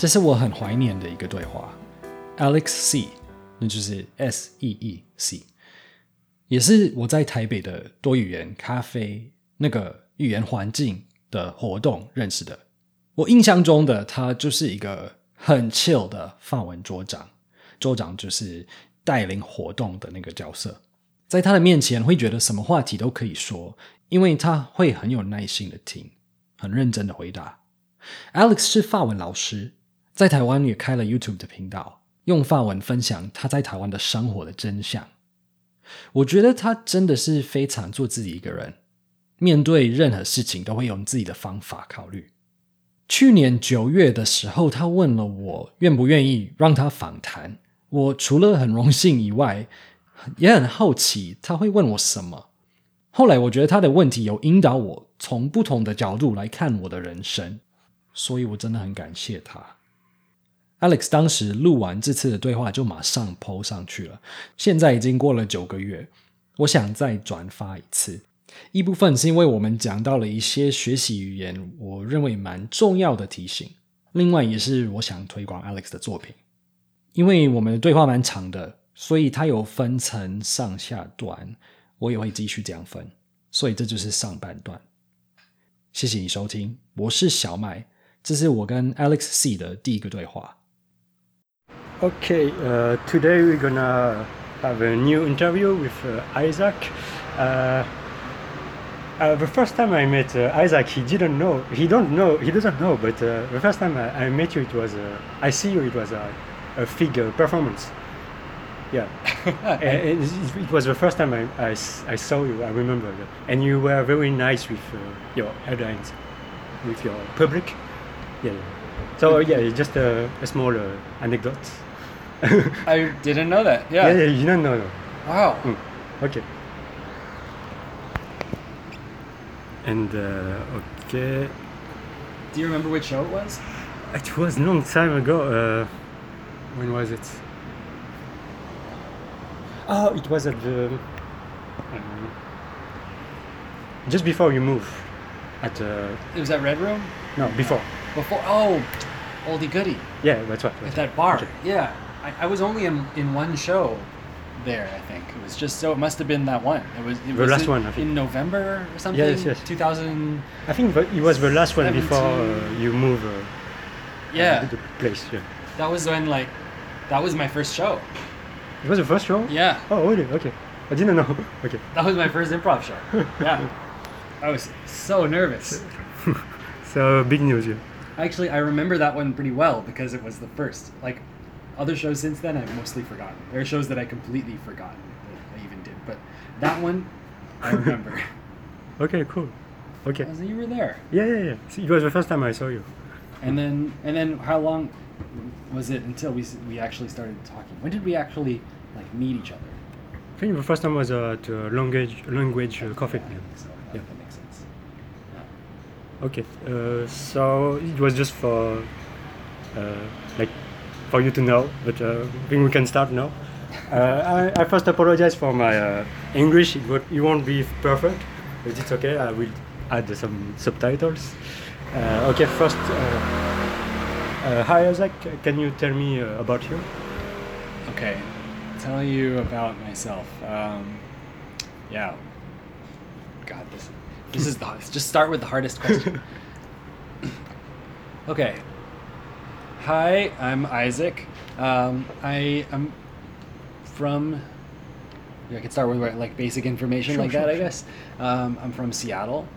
这是我很怀念的一个对话。Alex C，那就是 S E E C，也是我在台北的多语言咖啡那个语言环境的活动认识的。我印象中的他就是一个很 chill 的法文桌长，桌长就是带领活动的那个角色，在他的面前会觉得什么话题都可以说，因为他会很有耐心的听，很认真的回答。Alex 是法文老师，在台湾也开了 YouTube 的频道，用法文分享他在台湾的生活的真相。我觉得他真的是非常做自己一个人，面对任何事情都会用自己的方法考虑。去年九月的时候，他问了我愿不愿意让他访谈。我除了很荣幸以外，也很好奇他会问我什么。后来我觉得他的问题有引导我从不同的角度来看我的人生，所以我真的很感谢他。Alex 当时录完这次的对话就马上 PO 上去了，现在已经过了九个月，我想再转发一次。一部分是因为我们讲到了一些学习语言，我认为蛮重要的提醒。另外也是我想推广 Alex 的作品，因为我们的对话蛮长的，所以它有分成上下段，我也会继续这样分。所以这就是上半段。谢谢你收听，我是小麦，这是我跟 Alex C 的第一个对话。Okay, uh, today we're gonna have a new interview with uh, Isaac. Uh, uh, the first time I met uh, Isaac, he didn't know. He don't know. He doesn't know. But uh, the first time I, I met you, it was. Uh, I see you. It was a, a figure performance. Yeah, and, and it, was the first time I I saw you. I remember that, and you were very nice with uh, your audience, with your public. Yeah. yeah. So yeah, just a, a small uh, anecdote. I didn't know that. yeah, Yeah. yeah, you don't know. no. Wow. Mm, Okay. And uh, okay, Do you remember which show it was? it was a long time ago. Uh, when was it? Oh, it was at the um, just before you move. At uh, It was at Red Room no before. before. Oh, oldie goodie Yeah, that's right. at That's that bar. Okay. Yeah, I, I was only in, in one show there. I think it was just so. It must have been that one. It was it The was last in, one, I think. in November or something. Yes, yes. 2000. I think it was the last one before uh, you move. Uh, Yeah, the place. Yeah. that was when like that was my first show. It was the first show. Yeah, Oh, really? Okay. I didn't know. Okay. that was my first improv show. Yeah, I was so nervous. So big news. Yeah. Actually, I remember that one pretty well because it was the first. Like, other shows since then, I've mostly forgotten. There are shows that I completely forgot that I even did, but that one, I remember. Okay. Cool. Okay. I was, you were there, Yeah, yeah, yeah. See, It was the first time I saw you. and then and then how long was it until we we actually started talking? When did we actually like meet each other? I think the first time was uh, at uh, language language uh, coffee. Yeah, I think so. Yeah, Yeah. that makes sense. Okay. Uh, so it was just for uh, like for you to know, but uh, I think we can start now. Uh, I, I first apologize for my uh, English. It, won't- it won't be perfect, but it's okay. I will add some subtitles. Uh, okay. First, uh, uh, hi Isaac. Can you tell me uh, about you? Okay, tell you about myself. Um, yeah. God, this this is the. Just start with the hardest question. okay. Hi, I'm Isaac. Um, I am from. I could start with like basic information Sure, like sure, that, I guess. Um, I'm from Seattle,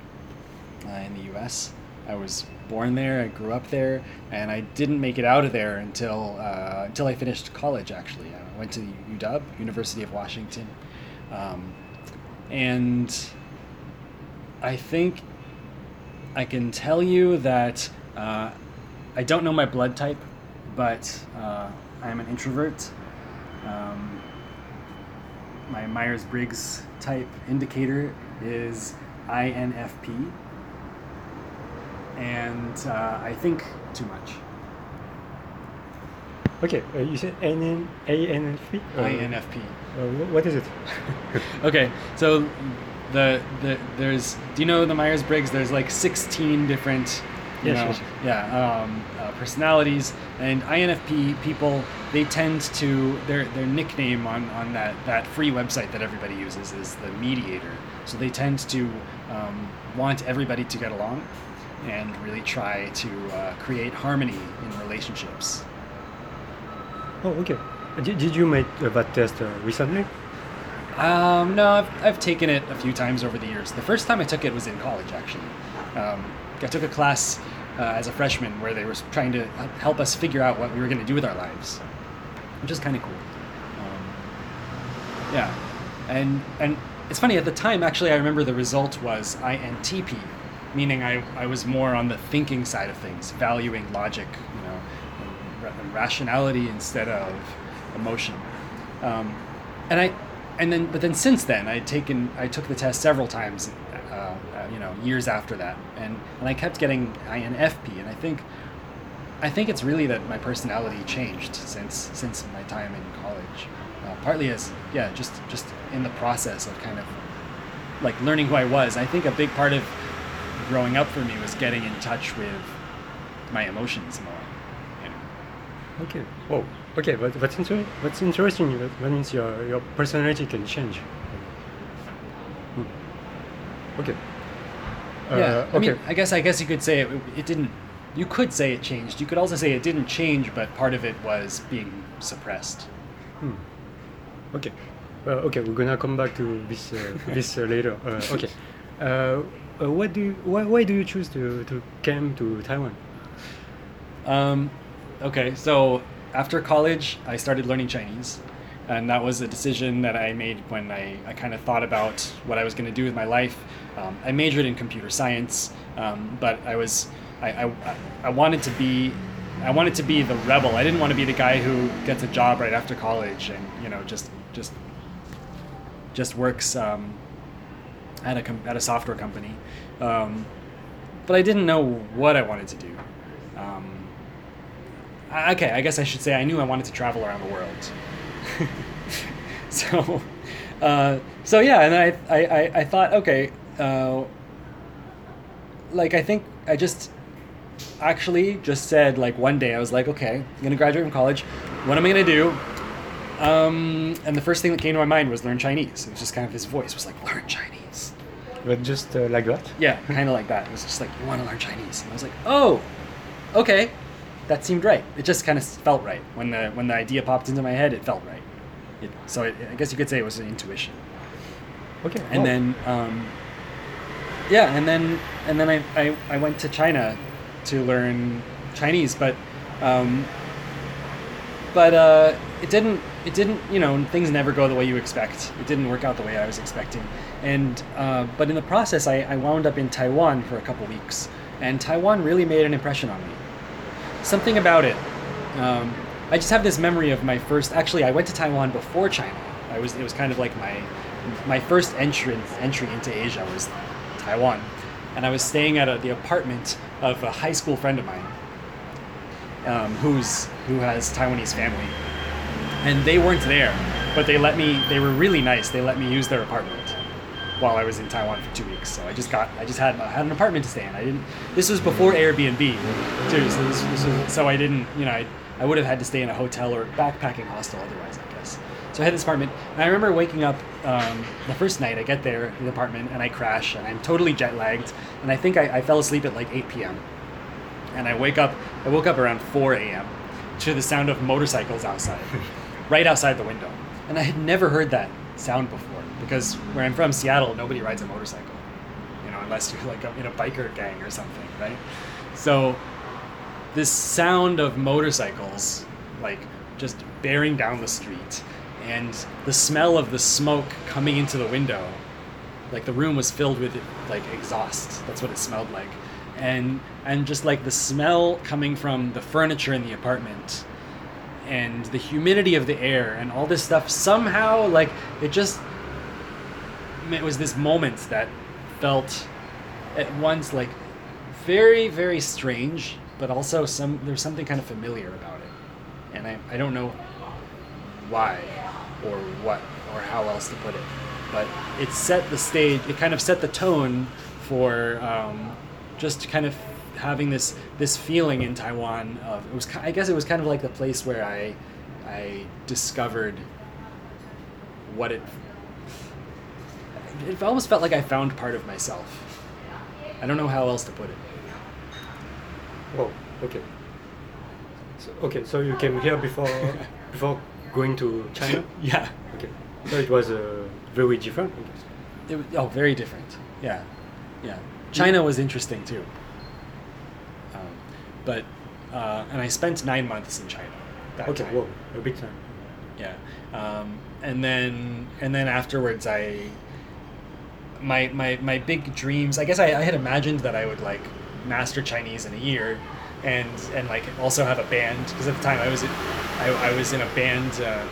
uh, in the U.S. I was born there. I grew up there, and I didn't make it out of there until uh, until I finished college. Actually, I went to UW, University of Washington, um, and I think I can tell you that uh, I don't know my blood type, but uh, I am an introvert. Um, my Myers Briggs type indicator is INFP, and uh, I think too much. Okay. Uh, you said AN ANFP. Uh, INFP. Uh, wh- what is it? Okay, so the the there's do you know the Myers Briggs? There's like 16 different you Yes, know, yes. yeah, um, uh, personalities, and INFP people. They tend to their their nickname on on that that free website that everybody uses is the mediator. So they tend to um, want everybody to get along, and really try to uh, create harmony in relationships. Oh, okay. Did, did you make that test uh, recently? Um, no, I've, I've taken it a few times over the years. The first time I took it was in college, actually. Um, I took a class uh, as a freshman where they were trying to help us figure out what we were going to do with our lives, which is kind of cool. Um, yeah, and and it's funny at the time. Actually, I remember the result was INTP, meaning I, I was more on the thinking side of things, valuing logic, you know, and and rationality instead of emotion. Um, and I and then but then since then I'd taken I took the test several times you know years after that and and I kept getting INFP and I think I think it's really that my personality changed since since my time in college uh, partly as yeah just just in the process of kind of like learning who I was I think a big part of growing up for me was getting in touch with my emotions more. Okay. Oh, okay. But that's inter- That's interesting. That, that means your your personality can change. Hmm. Okay. Uh, yeah, I mean, I guess I guess you could say it, it didn't. You could say it changed. You could also say it didn't change, but part of it was being suppressed. Hmm. Okay. Uh, okay, we're gonna come back to this uh, this uh, later. Uh, okay. Uh, uh, what do you, why, why do you choose to, to come to Taiwan? Um, okay, so after college, I started learning Chinese, and that was a decision that I made when I, I kind of thought about what I was going to do with my life. Um, I majored in computer science, um, but I was I, I, I wanted to be I wanted to be the rebel. I didn't want to be the guy who gets a job right after college and you know just just just works um, at a at a software company. Um, but I didn't know what I wanted to do. Um, I- okay, I guess I should say I knew I wanted to travel around the world. so, uh, so yeah, and I, I, I, I thought, okay, uh, like I think I just actually just said like one day I was like, okay, I'm gonna graduate from college. What am I gonna do? Um, and the first thing that came to my mind was learn Chinese. It was just kind of his voice was like, learn Chinese. But just uh, like that? Yeah, kind of like that. It was just like, you want to learn Chinese? And I was like, oh, okay. That seemed right. It just kind of felt right. When the when the idea popped into my head, it felt right. It, so it, I guess you could say it was an intuition. Okay. And oh. then, um, yeah, and then and then I, I, I went to China to learn Chinese, but um, but uh, it didn't it didn't you know things never go the way you expect. It didn't work out the way I was expecting, and uh, but in the process, I, I wound up in Taiwan for a couple weeks, and Taiwan really made an impression on me. Something about it. Um, I just have this memory of my first. Actually, I went to Taiwan before China. I was it was kind of like my my first entry entry into Asia was Taiwan, and I was staying at a, the apartment of a high school friend of mine, um, who's who has Taiwanese family, and they weren't there, but they let me. They were really nice. They let me use their apartment while I was in Taiwan for two weeks. So I just got I just had I had an apartment to stay in. I didn't. This was before Airbnb. So this, this was, so I didn't. You know, I I would have had to stay in a hotel or backpacking hostel otherwise. So I had this apartment, and I remember waking up um, the first night. I get there in the apartment, and I crash, and I'm totally jet lagged, and I think I, I fell asleep at like 8 p.m. And I wake up. I woke up around 4 a.m. to the sound of motorcycles outside, right outside the window, and I had never heard that sound before because where I'm from, Seattle, nobody rides a motorcycle, you know, unless you're like in a biker gang or something, right? So this sound of motorcycles, like just bearing down the street, and the smell of the smoke coming into the window, like the room was filled with like exhaust. That's what it smelled like, and and just like the smell coming from the furniture in the apartment, and the humidity of the air, and all this stuff. Somehow, like it just it was this moment that felt at once like very very strange but also some there's something kind of familiar about it and i, I don't know why or what or how else to put it but it set the stage it kind of set the tone for um, just kind of having this this feeling in Taiwan of it was I guess it was kind of like the place where I I discovered what it it almost felt like I found part of myself. I don't know how else to put it. Oh, okay. So, okay, so you came here before before going to China. Yeah. Okay, so it was uh, very different. I guess. It was, oh, very different. Yeah, yeah. China was interesting too. Um, but uh, and I spent nine months in China. That Okay, time. whoa, a big time. Yeah, um, and then and then afterwards, I my my my big dreams. I guess I, I had imagined that I would like master Chinese in a year, and and like also have a band because at the time I was I, I was in a band uh,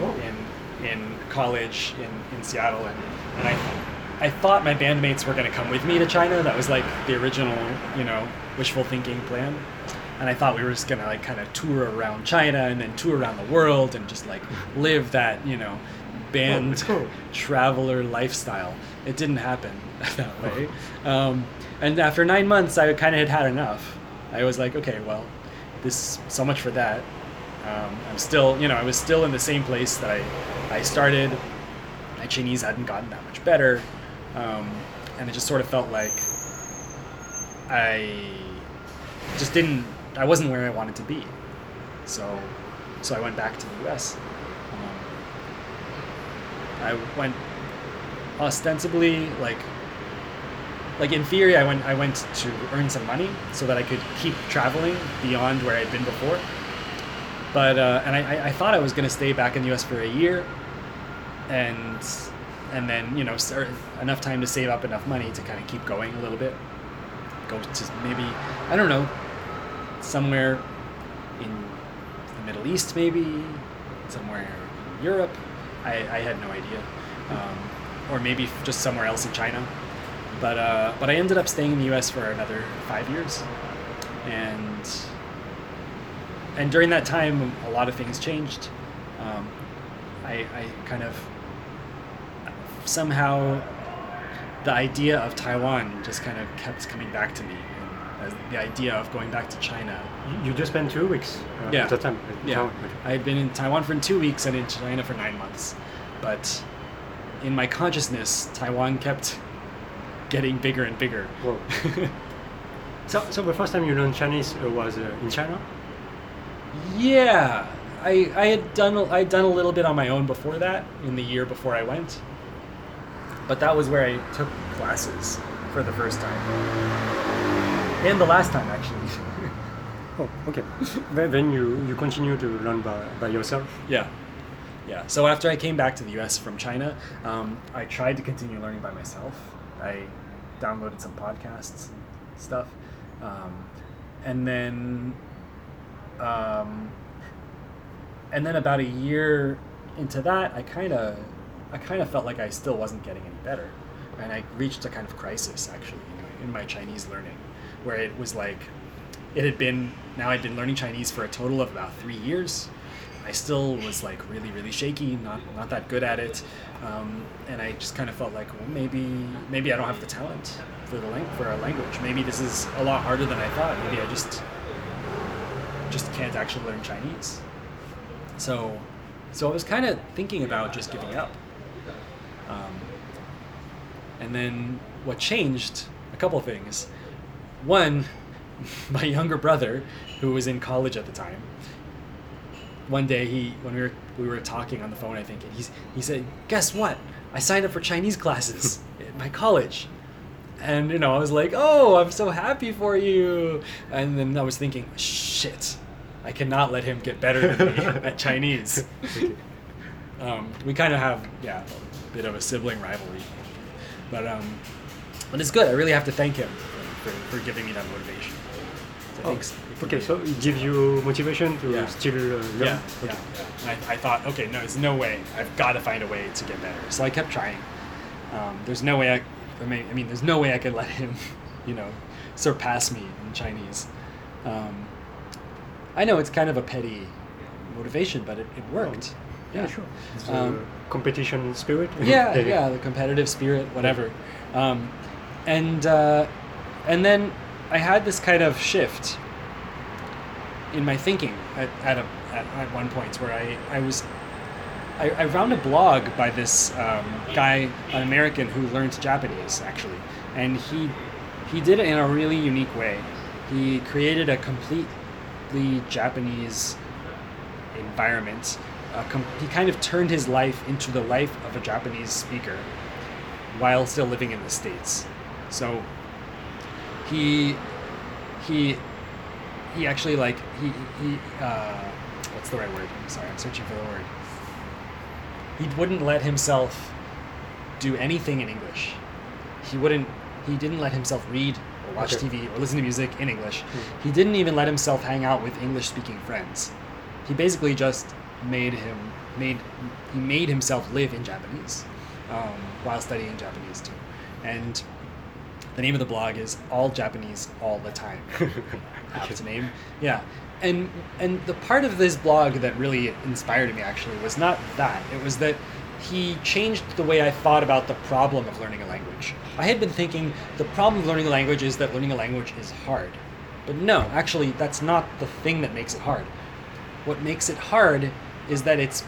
Oh. in, in in college in, in Seattle, and, and I I thought my bandmates were going to come with me to China. That was like the original, you know, wishful thinking plan. And I thought we were just going to like kind of tour around China and then tour around the world and just like live that, you know, band cool. traveler lifestyle. It didn't happen that way. Um, and after nine months, I kind of had had enough. I was like, okay, well, this so much for that. Um, I'm still, you know, I was still in the same place that I, I started. My Chinese hadn't gotten that much better, um, and it just sort of felt like I just didn't. I wasn't where I wanted to be. So, so I went back to the U.S. Um, I went ostensibly like like in theory I went I went to earn some money so that I could keep traveling beyond where I'd been before. But uh, and I, I- thought I was gonna stay back in the U.S. for a year, and and then you know enough time to save up enough money to kind of keep going a little bit. Go to maybe I don't know somewhere in the Middle East maybe somewhere in Europe. I, I had no idea, um, or maybe just somewhere else in China. But uh, but I ended up staying in the U.S. for another five years, and and during that time, a lot of things changed. Um, I, I kind of somehow the idea of Taiwan just kind of kept coming back to me. And the idea of going back to China. You, just spent two weeks uh, Yeah. at time. Yeah, I had been in Taiwan for two weeks and in China for nine months, but in my consciousness, Taiwan kept getting bigger and bigger. So, so the first time you learned Chinese uh, was uh, in China? Yeah, I I had done I had done a little bit on my own before that in the year before I went, but that was where I took classes for the first time, and the last time actually. Oh, okay. then, then you, you continue to learn by, by yourself? yeah, yeah. So after I came back to the U.S. from China, um, I tried to continue learning by myself. I downloaded some podcasts and stuff, um, and then um, and then about a year into that, I kind of, I kind of felt like I still wasn't getting any better, and I reached a kind of crisis actually in my Chinese learning, where it was like, it had been now I'd been learning Chinese for a total of about three years. I still was like really, really shaky, not not that good at it, um, and I just kind of felt like, well, maybe maybe I don't have the talent for the lang- for a language. Maybe this is a lot harder than I thought. Maybe I just just can't actually learn Chinese. So, so I was kind of thinking about just giving up. Um, and then what changed? A couple things. One, my younger brother, who was in college at the time. One day he, when we were we were talking on the phone, I think, and he's he said, "Guess what? I signed up for Chinese classes at my college." And you know, I was like, "Oh, I'm so happy for you!" And then I was thinking, "Shit, I cannot let him get better than me at Chinese." Um, we kind of have, yeah, a bit of a sibling rivalry, but um, but it's good. I really have to thank him for, for, for giving me that motivation. So Oh, thanks. Okay, so it gives you motivation to Yeah. still uh, learn? Yeah, Okay. yeah, yeah. I, I thought, okay, no, there's no way. I've got to find a way to get better. So I kept trying. Um, there's no way I, I mean, I mean, there's no way I could let him, you know, surpass me in Chinese. Um, I know it's kind of a petty motivation, but it, it worked. Yeah, sure. It's Um, competition spirit. yeah, yeah, the competitive spirit, whatever. Um, and uh, and then I had this kind of shift in my thinking at, at, a, at, at one point where I, I was I, I found a blog by this um, guy, an American who learned Japanese actually, and he he did it in a really unique way. He created a completely Japanese environment. Com- he kind of turned his life into the life of a Japanese speaker while still living in the states. So he he he actually like he he uh, what's the right word? I'm sorry, I'm searching for the word. He wouldn't let himself do anything in English. He wouldn't. He didn't let himself read or watch Okay. TV or listen to music in English. Hmm. He didn't even let himself hang out with English-speaking friends. He basically just made him made he made himself live in Japanese um, while studying Japanese too. And the name of the blog is All Japanese All the Time. That's the name. Yeah. And and the part of this blog that really inspired me actually was not that. It was that he changed the way I thought about the problem of learning a language. I had been thinking the problem of learning a language is that learning a language is hard. But no, actually that's not the thing that makes it hard. What makes it hard is that it's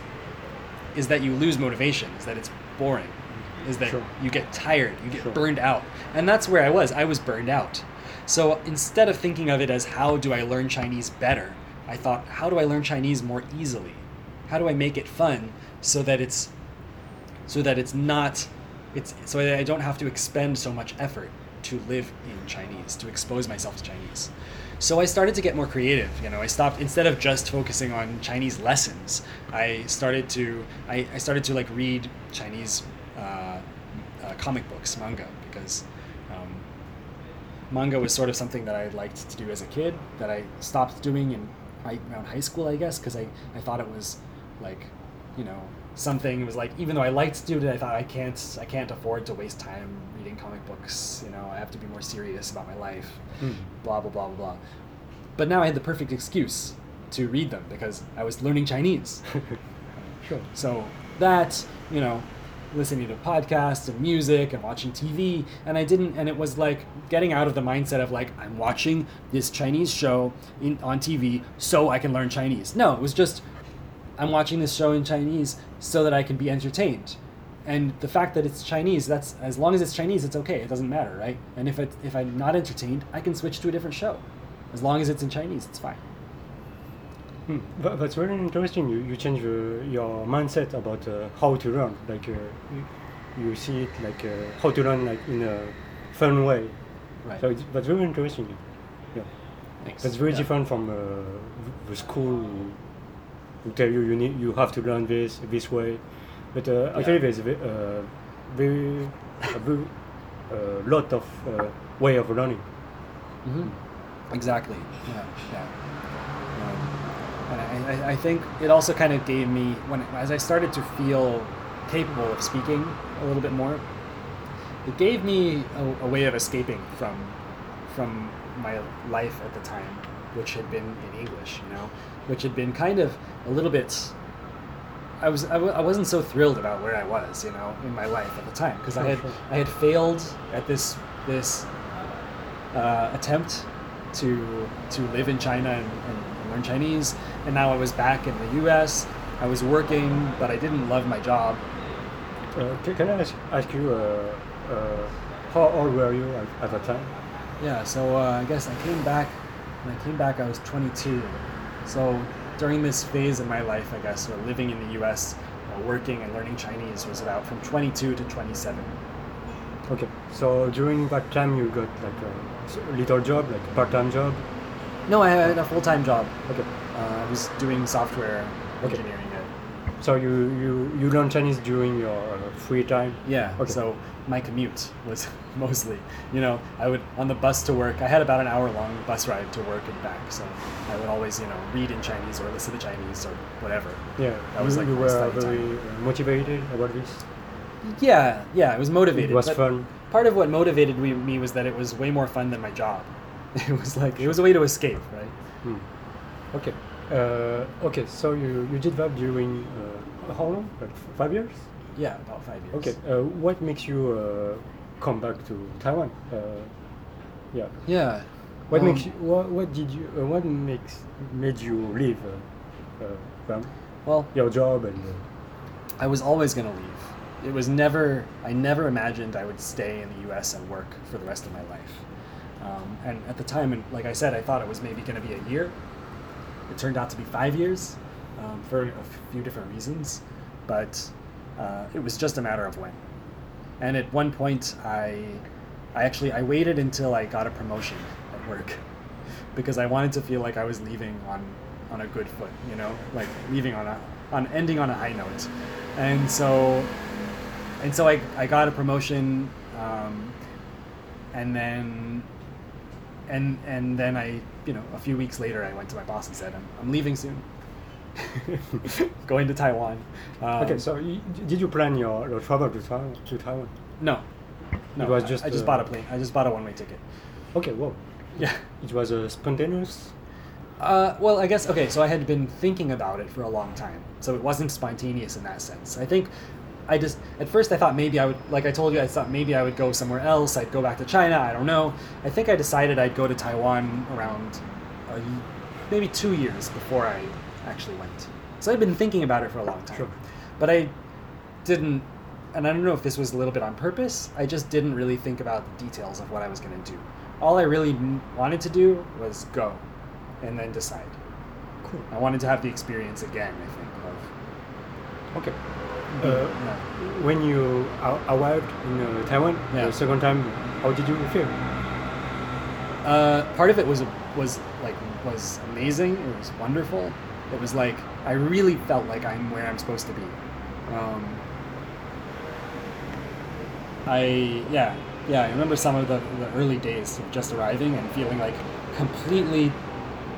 is that you lose motivation, is that it's boring, is that Sure. you get tired, you get Sure. burned out. And that's where I was. I was burned out. So instead of thinking of it as how do I learn Chinese better, I thought how do I learn Chinese more easily? How do I make it fun so that it's so that it's not it's so that I don't have to expend so much effort to live in Chinese, to expose myself to Chinese. So I started to get more creative. You know, I stopped instead of just focusing on Chinese lessons. I started to I, I started to like read Chinese uh, uh, comic books, manga, because um, manga was sort of something that I liked to do as a kid that I stopped doing in high, around high school, I guess, because I, I thought it was like, you know, something it was like even though I liked to do it, I thought I can't I can't afford to waste time reading comic books. You know, I have to be more serious about my life. Hmm. Blah blah blah blah blah. But now I had the perfect excuse to read them because I was learning Chinese. Sure. So that, you know, listening to podcasts and music and watching TV, and I didn't, and it was like getting out of the mindset of like, I'm watching this Chinese show in, on TV so I can learn Chinese. No, it was just, I'm watching this show in Chinese so that I can be entertained. And the fact that it's Chinese, that's as long as it's Chinese, it's okay. It doesn't matter, right? And if it, if I'm not entertained, I can switch to a different show. As long as it's in Chinese, it's fine. Hmm. But that's very interesting. You, you change uh, your mindset about uh, how to learn. Like uh, you, see it like uh, how to learn like in a fun way. Right. So it's, that's very interesting. Yeah. Thanks. That's very Yeah. different from uh, the school who, who tell you you need you have to learn this this way. But uh, actually, there's a uh, very a very, uh, lot of uh, way of learning. hmm Exactly. Yeah. Yeah. Um, and I, I, I think it also kind of gave me when as I started to feel capable of speaking a little bit more, it gave me a, a way of escaping from from my life at the time, which had been in English. You know, which had been kind of a little bit. I was I, w- I wasn't so thrilled about where I was, you know, in my life at the time because I had. I had failed at this this uh, attempt to to live in China and, and learn Chinese, and now I was back in the U.S. I was working, but I didn't love my job. Uh, ca- can I ask, ask you uh, uh, how old were you at, at the time? Yeah, so uh, I guess I came back. When I came back, I was 22. So during this phase of my life, I guess, living in the U.S., uh, working and learning Chinese was about from 22 to 27. Okay, so during that time you got like a little job, like a part-time job. No, I had a full-time job. Okay, Uh, I was doing software Okay. engineering. So you you you learn Chinese during your free time. Yeah. Okay. So my commute was mostly, you know, I would on the bus to work. I had about an hour long bus ride to work and back. So I would always, you know, read in Chinese or listen to Chinese or whatever. Yeah, That was you, like you were very time. motivated about this. Yeah, yeah, it was motivated. It was fun. Part of what motivated me was that it was way more fun than my job. It was like it was a way to escape, right? Hmm. Okay, uh, okay. So you you did that during uh, how long? Like five years. Yeah, about five years. Okay. Uh, what makes you uh, come back to Taiwan? Uh, yeah. Yeah. What Um, makes you, what, what did you uh, what makes made you leave uh, uh, from Well, your job and I was always going to leave. It was never, I never imagined I would stay in the US and work for the rest of my life. Um, and at the time, and like I said, I thought it was maybe going to be a year. It turned out to be five years um, for a few different reasons, but uh, it was just a matter of when. And at one point, I, I actually I waited until I got a promotion at work because I wanted to feel like I was leaving on on a good foot, you know, like leaving on a on ending on a high note. And so and so I, I got a promotion um, and then and and then I you know a few weeks later I went to my boss and said I'm, I'm leaving soon going to Taiwan um, okay, so y- did you plan your, your travel to Taiwan? To Taiwan? no no It was just, I just uh, bought a plane I just bought a one-way ticket Okay, well, yeah it was uh, spontaneous. Uh, well, I guess okay. So I had been thinking about it for a long time, so it wasn't spontaneous in that sense. I think I just at first I thought maybe I would, like I told you, I thought maybe I would go somewhere else. I'd go back to China. I don't know. I think I decided I'd go to Taiwan around uh, maybe two years before I actually went. So I'd been thinking about it for a long time, Sure. but I didn't. And I don't know if this was a little bit on purpose. I just didn't really think about the details of what I was going to do. All I really wanted to do was go, and then decide. Cool. I wanted to have the experience again. I think of Okay. Uh, when you arrived in uh, Taiwan Yeah. the second time, how did you feel? Uh, part of it was was like was amazing. It was wonderful. It was like I really felt like I'm where I'm supposed to be. Um, I yeah yeah I remember some of the, the early days of just arriving and feeling like completely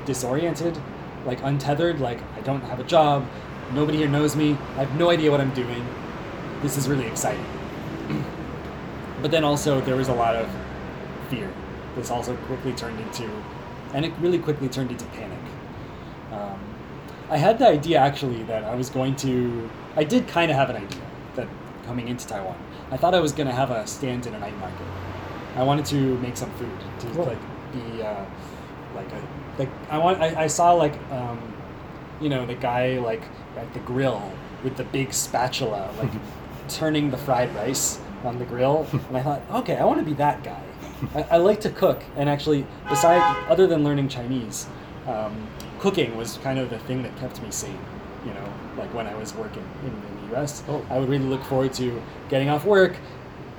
disoriented, like untethered. Like I don't have a job. Nobody here knows me. I have no idea what I'm doing. This is really exciting. but then also there was a lot of fear. This also quickly turned into, and it really quickly turned into panic. Um, I had the idea actually that I was going to. I did kind of have an idea that coming into Taiwan, I thought I was going to have a stand in a night market. I wanted to make some food to Whoa. like be uh, like a like I want. I, I saw like um, you know the guy like at the grill with the big spatula like turning the fried rice on the grill and i thought okay i want to be that guy I, I like to cook and actually besides other than learning chinese um, cooking was kind of the thing that kept me sane you know like when i was working in, in the us Oh. i would really look forward to getting off work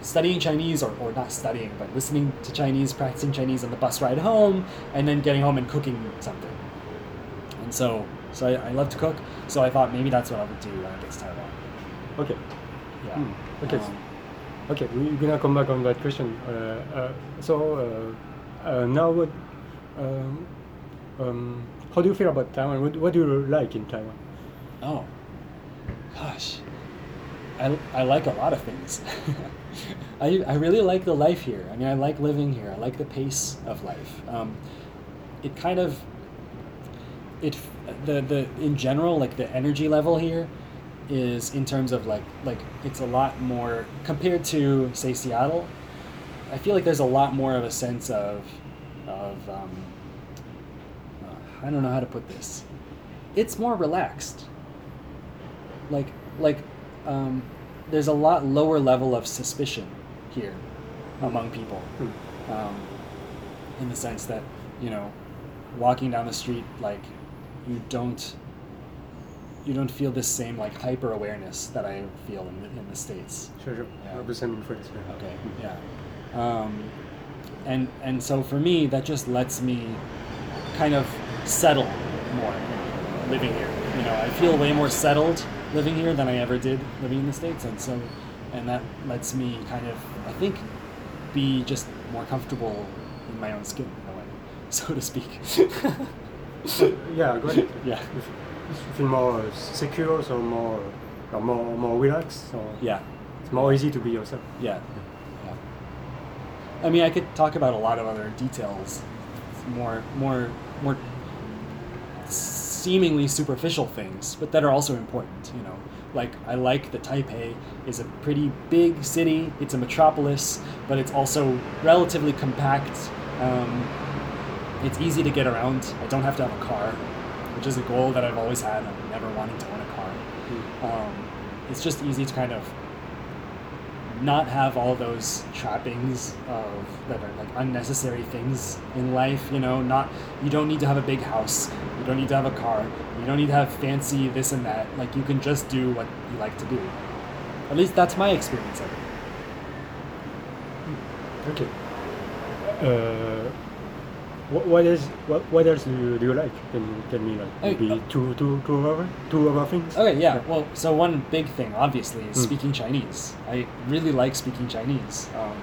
studying Chinese, or, or not studying, but listening to Chinese, practicing Chinese on the bus ride home, and then getting home and cooking something. And so, so I, I love to cook. So I thought maybe that's what I would do when I get to Taiwan. Okay. Yeah. Hmm, okay. Um, Okay, we're gonna come back on that question. Uh, uh, so uh, uh, now, what? Um, um, how do you feel about Taiwan? What, what do you like in Taiwan? oh, gosh, I, I like a lot of things. I, I really like the life here. I mean, I like living here. I like the pace of life. Um, it kind of it the the in general like the energy level here is in terms of like like it's a lot more compared to say Seattle. I feel like there's a lot more of a sense of of um, uh, I don't know how to put this. It's more relaxed. Like like um, there's a lot lower level of suspicion here among people Hmm. um, in the sense that you know walking down the street like you don't you don't feel this same like hyper awareness that I feel in the, in the states. Sure, sure. Yeah. I have the same in France. Okay. Yeah. Um, and and so for me that just lets me kind of settle more living here. You know, I feel way more settled living here than I ever did living in the states, and so and that lets me kind of I think be just more comfortable in my own skin in a way, so to speak. Yeah, great. yeah. You feel more secure, so more, uh, more, more relaxed. So Yeah. it's more easy to be yourself. Yeah. yeah. I mean, I could talk about a lot of other details, more, more, more seemingly superficial things, but that are also important. You know, like I like that Taipei is a pretty big city. It's a metropolis, but it's also relatively compact. Um, it's easy to get around. I don't have to have a car, which is a goal that I've always had. I'm never wanting to own a car. Um, it's just easy to kind of not have all those trappings of that are like unnecessary things in life you know not you don't need to have a big house you don't need to have a car you don't need to have fancy this and that like you can just do what you like to do at least that's my experience of it Okay. Uh, what, what is what, what else do you, do you like? Can you tell me like maybe uh, two two two other two other things? Okay, yeah. Well, so one big thing, obviously, is Mm. speaking Chinese. I really like speaking Chinese. Um,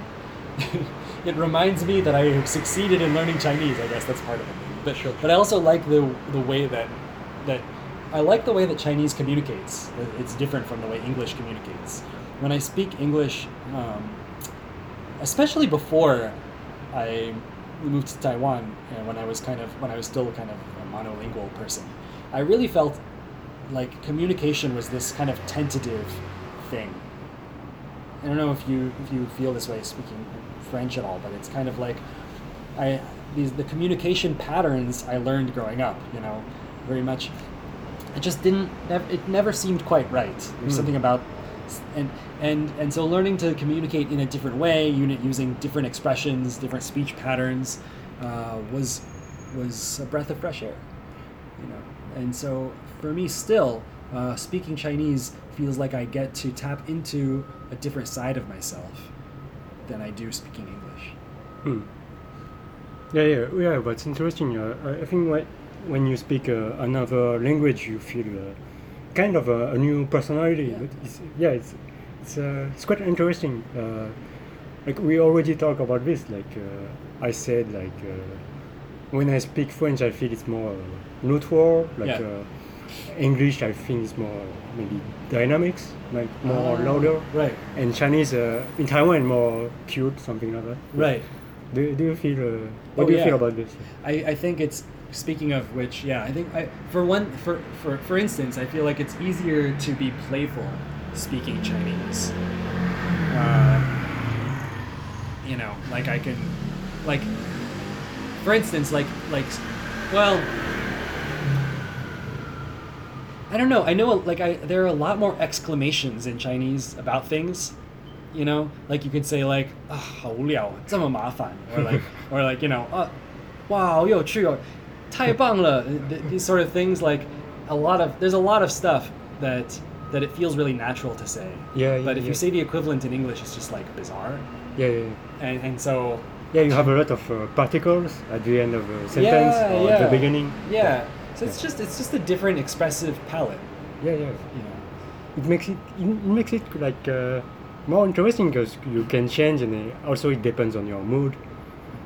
it reminds me that I have succeeded in learning Chinese. I guess that's part of it. But Sure. but I also like the the way that that I like the way that Chinese communicates. It's different from the way English communicates. When I speak English, um, especially before I moved to Taiwan, and when I was kind of when I was still kind of a monolingual person, I really felt like communication was this kind of tentative thing. I don't know if you if you feel this way speaking French at all, but it's kind of like I these the communication patterns I learned growing up, you know, very much. It just didn't. It never seemed quite right. There's Mm. something about, and and and so learning to communicate in a different way, unit using different expressions, different speech patterns, uh, was was a breath of fresh air you know and so for me still uh, speaking chinese feels like i get to tap into a different side of myself than i do speaking english Hmm. Yeah, yeah, yeah. But it's interesting. Uh, I- think when when you speak uh, another language, you feel uh, kind of a, a new personality. Yeah. But it's, yeah, it's it's uh, it's quite interesting. Uh, like we already talked about this. Like uh, I said, like uh, when I speak French, I feel it's more neutral. Like Yeah. uh, English, I think it's more maybe dynamics, like more Ah, louder. right And Chinese uh, in Taiwan more cute, something like that. right Do, do you feel? Uh, what Oh, do you yeah. feel about this? I, I think it's speaking of which yeah i think i for one for, for for instance i feel like it's easier to be playful speaking chinese uh, you know like i can like for instance like like well i don't know i know like i there are a lot more exclamations in chinese about things you know like you could say like ah 好无聊这么麻烦 or like or like you know uh, wow 好有趣哦 太棒了 Th- these sort of things like a lot of there's a lot of stuff that that it feels really natural to say Yeah, but yeah, if you yeah. say the equivalent in english it's just like bizarre Yeah, yeah, yeah. and, and so Yeah, you have a lot of uh, particles at the end of a sentence Yeah, or at yeah. the beginning. yeah so it's just it's just a different expressive palette Yeah, yeah. you know It makes it it makes it like uh, more interesting because you can change and uh, also it depends on your mood.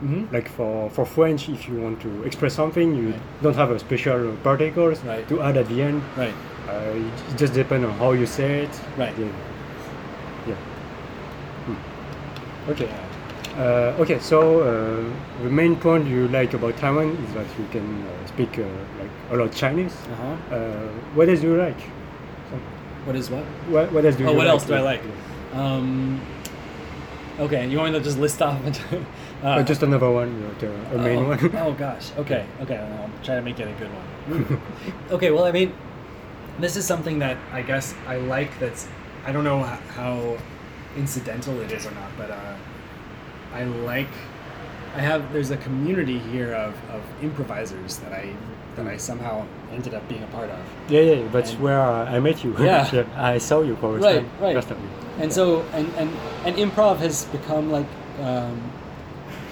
mm-hmm. Like for, for French, if you want to express something, you Right. don't have a special particles Right. to add at the end. right Uh, it, just depends on how you say it. Right. Yeah. yeah. Hmm. Okay. Uh, okay. So uh, the main point you like about Taiwan is that you can uh, speak uh, like a lot Chinese. uh-huh Uh, what else do you like? what is what What, what else do Oh, you what like? else do I like? Um, okay, you want me to just list off? uh, Uh, just another one, like, uh, a main oh, one. oh gosh. Okay. Okay. I'll try to make it a good one. okay. Well, I mean, this is something that I guess I like. That's I don't know how incidental it is or not, but uh, I like. I have there's a community here of, of improvisers that I that I somehow ended up being a part of. yeah, yeah. That's And- where uh, I met you. Yeah. I saw you for Right, right. And Yeah. so, and, and, and improv has become like, um,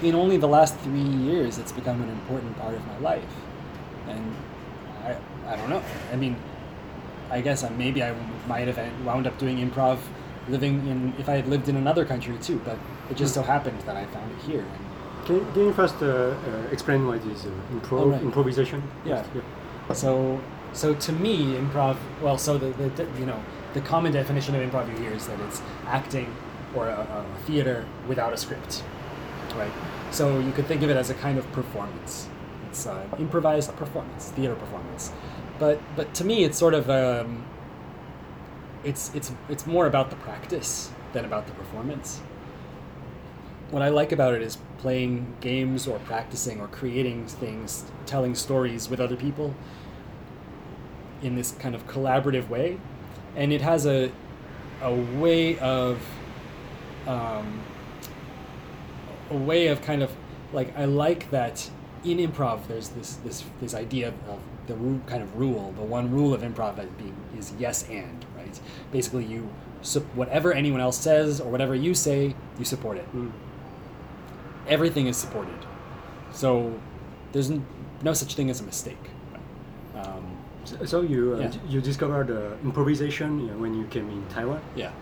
in only the last three years, it's become an important part of my life. And I, I don't know. I mean, I guess I, maybe I might have wound up doing improv living in, if I had lived in another country too, but it just so happened that I found it here. And Can, can you first uh, uh, explain what is uh, improv, Oh, right. improvisation? Yeah. Yes, So, so to me, improv. Well, so the, the, the you know the common definition of improv you hear is that it's acting or a, a theater without a script, right? So you could think of it as a kind of performance. It's uh, improvised performance, theater performance. But but to me, it's sort of um, it's it's it's more about the practice than about the performance. what I like about it is playing games or practicing or creating things, telling stories with other people in this kind of collaborative way, and it has a a way of um, a way of kind of like I like that in improv there's this this this idea of the kind of rule the one rule of improv as being is yes and right basically you su- whatever anyone else says or whatever you say you support it Mm. everything is supported so there's n- no such thing as a mistake um, So- So you uh, Yeah. you discovered uh, improvisation you know, when you came in Taiwan. yeah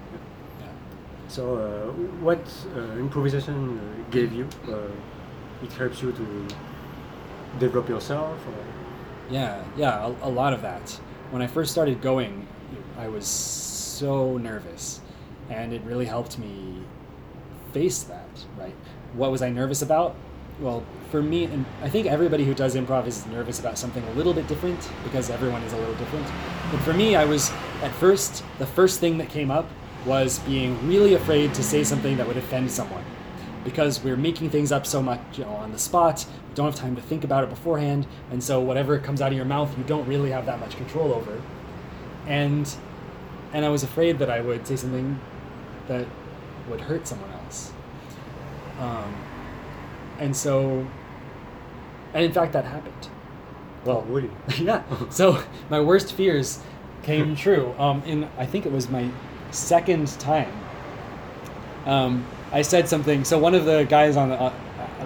So uh, what uh, improvisation uh, gave you? Uh, it helps you to develop yourself. Or? Yeah, yeah, a, a lot of that. When I first started going, I was so nervous, and it really helped me face that, right? What was I nervous about? Well, for me, and I think everybody who does improv is nervous about something a little bit different because everyone is a little different. But for me, I was, at first, the first thing that came up was being really afraid to say something that would offend someone because we're making things up so much you know, on the spot. We don't have time to think about it beforehand, and so whatever comes out of your mouth, you don't really have that much control over. And and I was afraid that I would say something that would hurt someone else. Um, and so, and in fact, that happened. Well, really? yeah. So my worst fears came true. Um, in I think it was my second time. Um, I said something. So one of the guys on the, uh,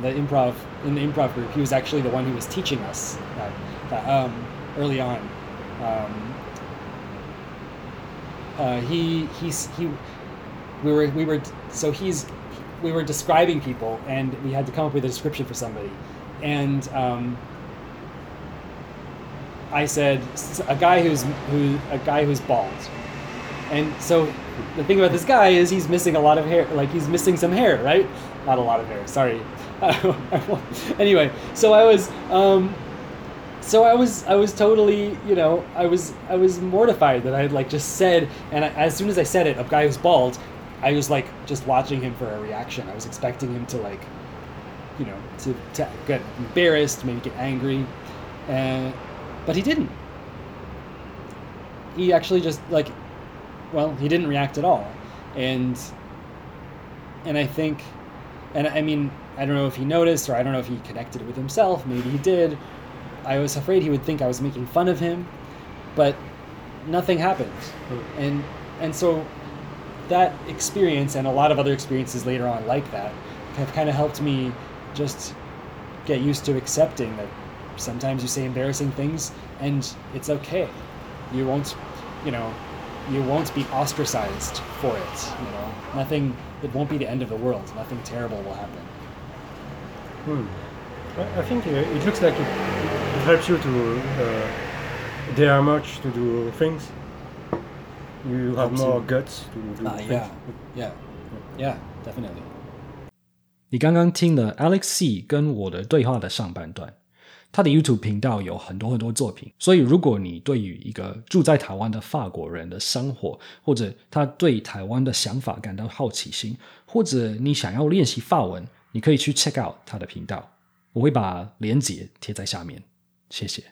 the improv in the improv group, he was actually the one who was teaching us that, that um, early on. Um, uh, he he's he we were we were so he's we were describing people and we had to come up with a description for somebody and um, I said a guy who's who a guy who's bald and so the thing about this guy is he's missing a lot of hair like he's missing some hair right? Not a lot of hair sorry. Anyway so I was um, so I was I was totally you know I was I was mortified that I had like just said and I, as soon as I said it a guy who's bald I was like just watching him for a reaction. I was expecting him to like you know to, to get embarrassed maybe get angry and but he didn't. He actually just like well he didn't react at all and and I think and I mean I don't know if he noticed or I don't know if he connected it with himself maybe he did I was afraid he would think I was making fun of him, but nothing happened. And and so that experience and a lot of other experiences later on like that have kind of helped me just get used to accepting that sometimes you say embarrassing things and it's okay. You won't, you know, you won't be ostracized for it. You know, nothing. It won't be the end of the world. Nothing terrible will happen. Hmm. I think uh, it looks like it, helps you to. Uh, there are much to do things. You have more guts to do uh, things. Yeah. yeah, yeah, definitely. 你刚刚听了 Alex See 跟我的对话的上半段。他的 YouTube 频道有很多很多作品，所以如果你对于一个住在台湾的法国人的生活，或者他对台湾的想法感到好奇心，或者你想要练习法文，你可以去 check out 他的频道，我会把链接贴在下面，谢谢。